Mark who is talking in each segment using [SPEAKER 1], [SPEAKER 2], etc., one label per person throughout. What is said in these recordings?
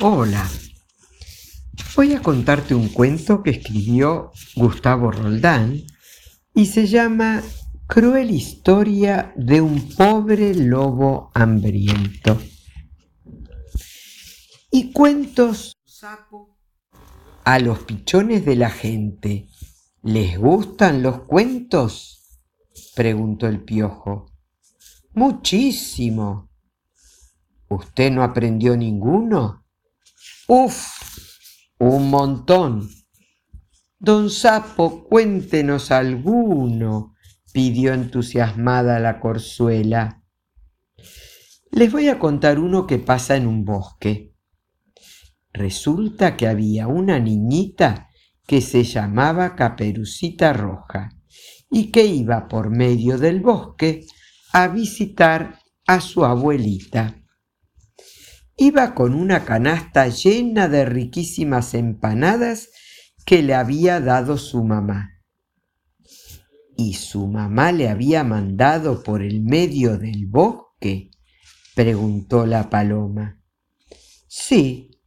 [SPEAKER 1] Hola. Voy a contarte un cuento que escribió Gustavo Roldán y se llama Cruel historia de un pobre lobo hambriento. Y cuentos a los pichones de la gente. ¿Les gustan los cuentos? preguntó el piojo. Muchísimo. ¿Usted no aprendió ninguno? Uf, un montón. Don Sapo, cuéntenos alguno, pidió entusiasmada la corzuela. Les voy a contar uno que pasa en un bosque. Resulta que había una niñita que se llamaba Caperucita Roja y que iba por medio del bosque a visitar a su abuelita iba con una canasta llena de riquísimas empanadas que le había dado su mamá. ¿Y su mamá le había mandado por el medio del bosque? preguntó la paloma. Sí,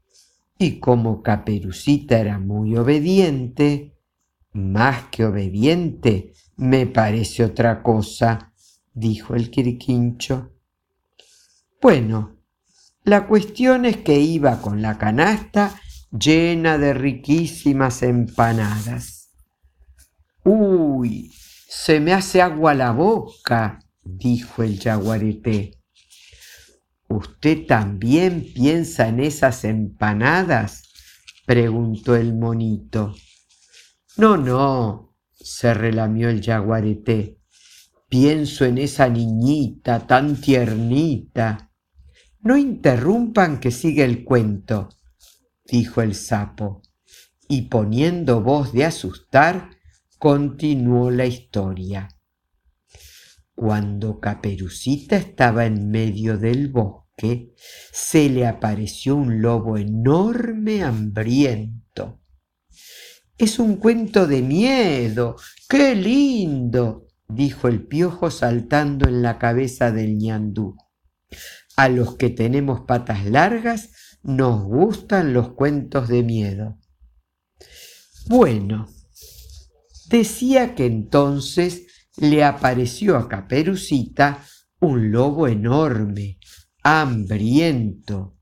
[SPEAKER 1] y como Caperucita era muy obediente, más que obediente, me parece otra cosa, dijo el quiriquincho. Bueno, la cuestión es que iba con la canasta llena de riquísimas empanadas. Uy, se me hace agua la boca, dijo el yaguareté. ¿Usted también piensa en esas empanadas? preguntó el monito. No, no, se relamió el yaguareté. Pienso en esa niñita tan tiernita no interrumpan que sigue el cuento, dijo el sapo, y poniendo voz de asustar, continuó la historia. Cuando Caperucita estaba en medio del bosque, se le apareció un lobo enorme hambriento. Es un cuento de miedo. ¡Qué lindo! dijo el piojo saltando en la cabeza del ñandú. A los que tenemos patas largas nos gustan los cuentos de miedo. Bueno, decía que entonces le apareció a Caperucita un lobo enorme, hambriento.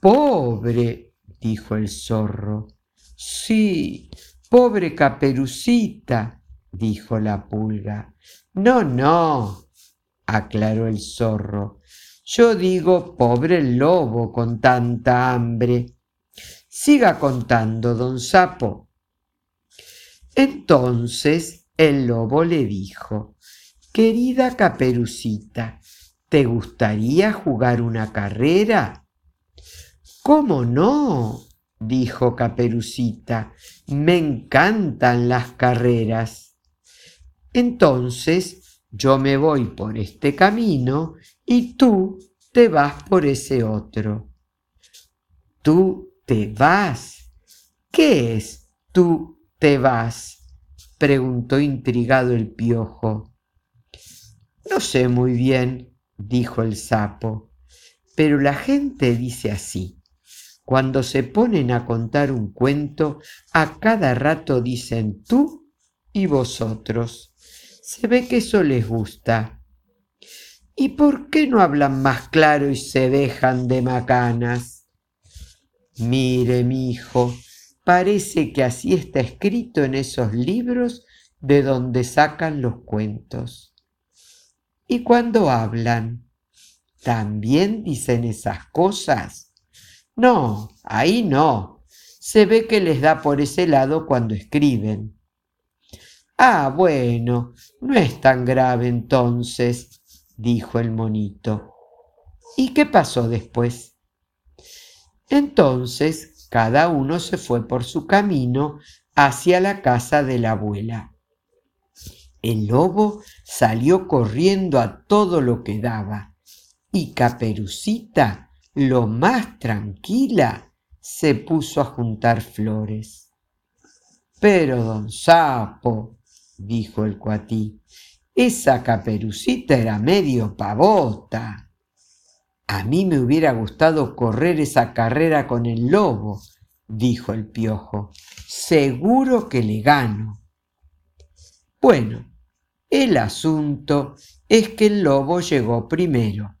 [SPEAKER 1] Pobre, dijo el zorro. Sí, pobre Caperucita, dijo la pulga. No, no, aclaró el zorro. Yo digo, pobre lobo con tanta hambre. Siga contando, don Sapo. Entonces el lobo le dijo, Querida Caperucita, ¿te gustaría jugar una carrera? ¿Cómo no? dijo Caperucita, me encantan las carreras. Entonces yo me voy por este camino y tú te vas por ese otro. Tú te vas. ¿Qué es tú te vas? preguntó intrigado el piojo. No sé muy bien, dijo el sapo, pero la gente dice así. Cuando se ponen a contar un cuento, a cada rato dicen tú y vosotros. Se ve que eso les gusta. ¿Y por qué no hablan más claro y se dejan de macanas? Mire, mi hijo, parece que así está escrito en esos libros de donde sacan los cuentos. Y cuando hablan, ¿también dicen esas cosas? No, ahí no. Se ve que les da por ese lado cuando escriben. Ah, bueno, no es tan grave entonces, dijo el monito. ¿Y qué pasó después? Entonces cada uno se fue por su camino hacia la casa de la abuela. El lobo salió corriendo a todo lo que daba y Caperucita, lo más tranquila, se puso a juntar flores. Pero don Sapo, dijo el cuatí, esa caperucita era medio pavota. A mí me hubiera gustado correr esa carrera con el lobo, dijo el piojo. Seguro que le gano. Bueno, el asunto es que el lobo llegó primero.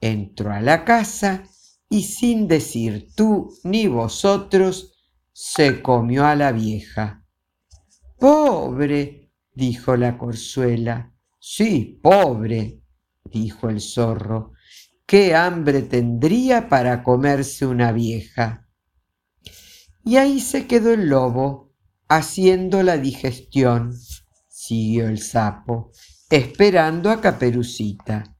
[SPEAKER 1] Entró a la casa y sin decir tú ni vosotros, se comió a la vieja. Pobre, dijo la corzuela. Sí, pobre, dijo el zorro. ¿Qué hambre tendría para comerse una vieja? Y ahí se quedó el lobo haciendo la digestión siguió el sapo, esperando a Caperucita.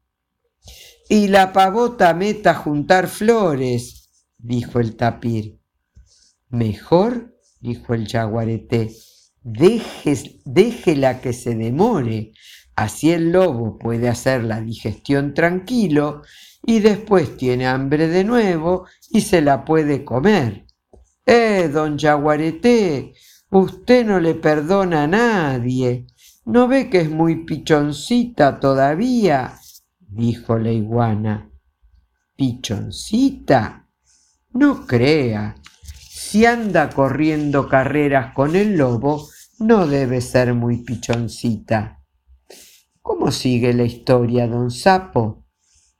[SPEAKER 1] Y la pavota meta a juntar flores, dijo el tapir. Mejor, dijo el jaguarete, déjela que se demore, así el lobo puede hacer la digestión tranquilo y después tiene hambre de nuevo y se la puede comer. Eh, don jaguarete, usted no le perdona a nadie. ¿No ve que es muy pichoncita todavía? dijo la iguana. ¿Pichoncita? No crea. Si anda corriendo carreras con el lobo, no debe ser muy pichoncita. ¿Cómo sigue la historia, don Sapo?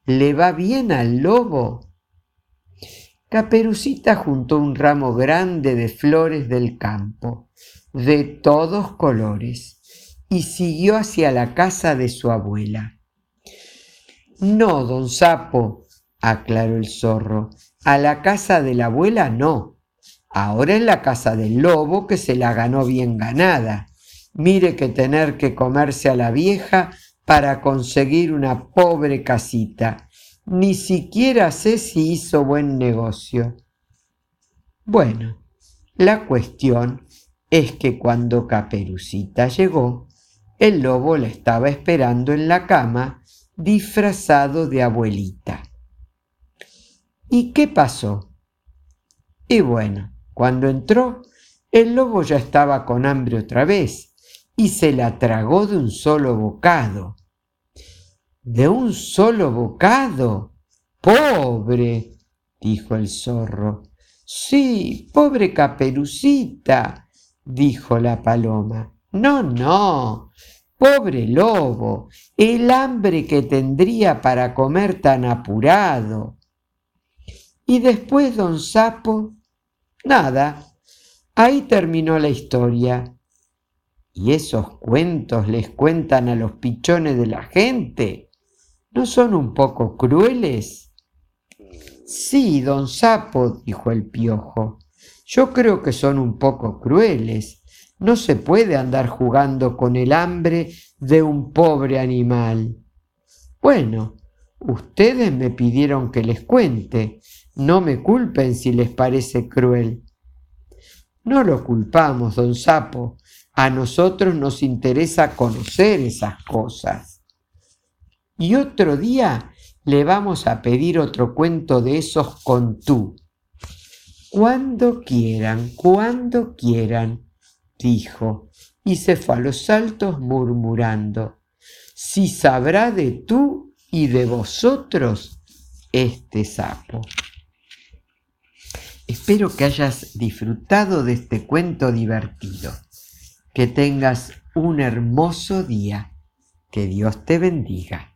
[SPEAKER 1] ¿Le va bien al lobo? Caperucita juntó un ramo grande de flores del campo, de todos colores y siguió hacia la casa de su abuela. No, don Sapo, aclaró el zorro, a la casa de la abuela no. Ahora es la casa del lobo que se la ganó bien ganada. Mire que tener que comerse a la vieja para conseguir una pobre casita. Ni siquiera sé si hizo buen negocio. Bueno, la cuestión es que cuando Caperucita llegó, el lobo la estaba esperando en la cama, disfrazado de abuelita. ¿Y qué pasó? Y bueno, cuando entró, el lobo ya estaba con hambre otra vez y se la tragó de un solo bocado. ¿De un solo bocado? ¡Pobre! dijo el zorro. Sí, pobre caperucita, dijo la paloma. No, no, Pobre lobo, el hambre que tendría para comer tan apurado. Y después don Sapo, nada, ahí terminó la historia. ¿Y esos cuentos les cuentan a los pichones de la gente? ¿No son un poco crueles? Sí, don Sapo, dijo el piojo, yo creo que son un poco crueles no se puede andar jugando con el hambre de un pobre animal. Bueno, ustedes me pidieron que les cuente. No me culpen si les parece cruel. No lo culpamos, don Sapo. A nosotros nos interesa conocer esas cosas. Y otro día le vamos a pedir otro cuento de esos con tú. Cuando quieran, cuando quieran dijo, y se fue a los saltos murmurando, si sabrá de tú y de vosotros este sapo. Espero que hayas disfrutado de este cuento divertido, que tengas un hermoso día, que Dios te bendiga.